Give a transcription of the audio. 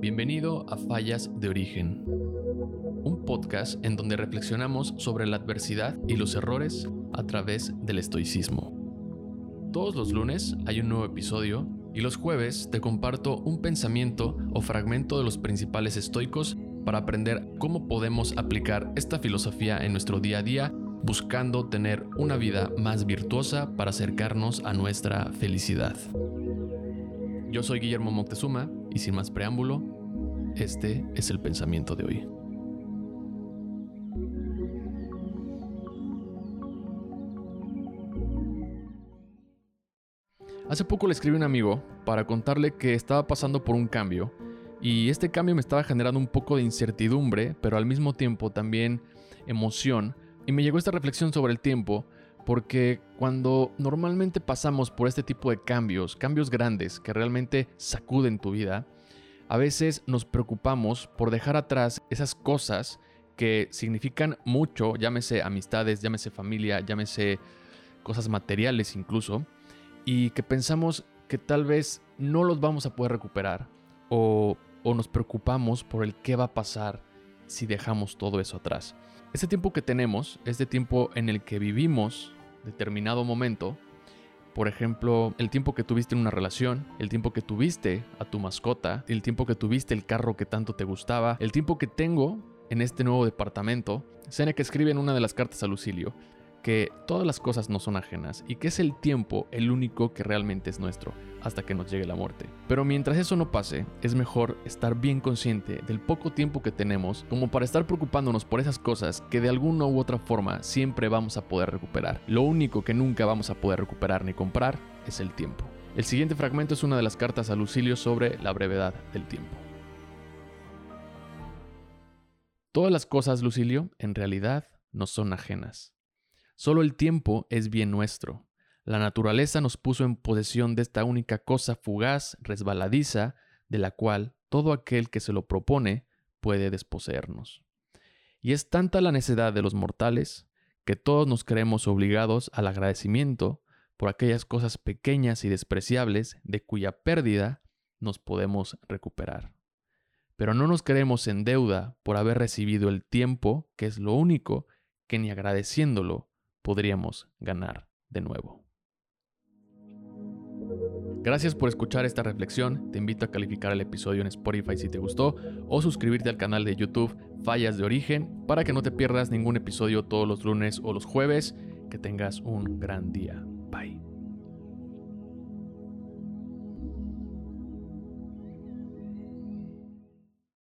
Bienvenido a Fallas de Origen, un podcast en donde reflexionamos sobre la adversidad y los errores a través del estoicismo. Todos los lunes hay un nuevo episodio y los jueves te comparto un pensamiento o fragmento de los principales estoicos para aprender cómo podemos aplicar esta filosofía en nuestro día a día buscando tener una vida más virtuosa para acercarnos a nuestra felicidad. Yo soy Guillermo Moctezuma y sin más preámbulo, este es el pensamiento de hoy. Hace poco le escribí a un amigo para contarle que estaba pasando por un cambio y este cambio me estaba generando un poco de incertidumbre, pero al mismo tiempo también emoción y me llegó esta reflexión sobre el tiempo porque cuando normalmente pasamos por este tipo de cambios, cambios grandes que realmente sacuden tu vida, a veces nos preocupamos por dejar atrás esas cosas que significan mucho, llámese amistades, llámese familia, llámese cosas materiales incluso, y que pensamos que tal vez no los vamos a poder recuperar o, nos preocupamos por el qué va a pasar si dejamos todo eso atrás. Este tiempo que tenemos es de tiempo en el que vivimos determinado momento. Por ejemplo, el tiempo que tuviste en una relación, el tiempo que tuviste a tu mascota, el tiempo que tuviste el carro que tanto te gustaba, el tiempo que tengo en este nuevo departamento. que escribe en una de las cartas a Lucilio que todas las cosas no son ajenas y que es el tiempo el único que realmente es nuestro hasta que nos llegue la muerte. Pero mientras eso no pase, es mejor estar bien consciente del poco tiempo que tenemos como para estar preocupándonos por esas cosas que de alguna u otra forma siempre vamos a poder recuperar. Lo único que nunca vamos a poder recuperar ni comprar es el tiempo. El siguiente fragmento es una de las cartas a Lucilio sobre la brevedad del tiempo. Todas las cosas, Lucilio, en realidad no son ajenas. Solo el tiempo es bien nuestro. La naturaleza nos puso en posesión de esta única cosa fugaz, resbaladiza, de la cual todo aquel que se lo propone puede desposeernos. Y es tanta la necedad de los mortales que todos nos creemos obligados al agradecimiento por aquellas cosas pequeñas y despreciables de cuya pérdida nos podemos recuperar. Pero no nos creemos en deuda por haber recibido el tiempo, que es lo único que ni agradeciéndolo podríamos ganar de nuevo. Gracias por escuchar esta reflexión. Te invito a calificar el episodio en Spotify si te gustó o suscribirte al canal de YouTube Fallas de Origen para que no te pierdas ningún episodio todos los lunes o los jueves. Que tengas un gran día. Bye.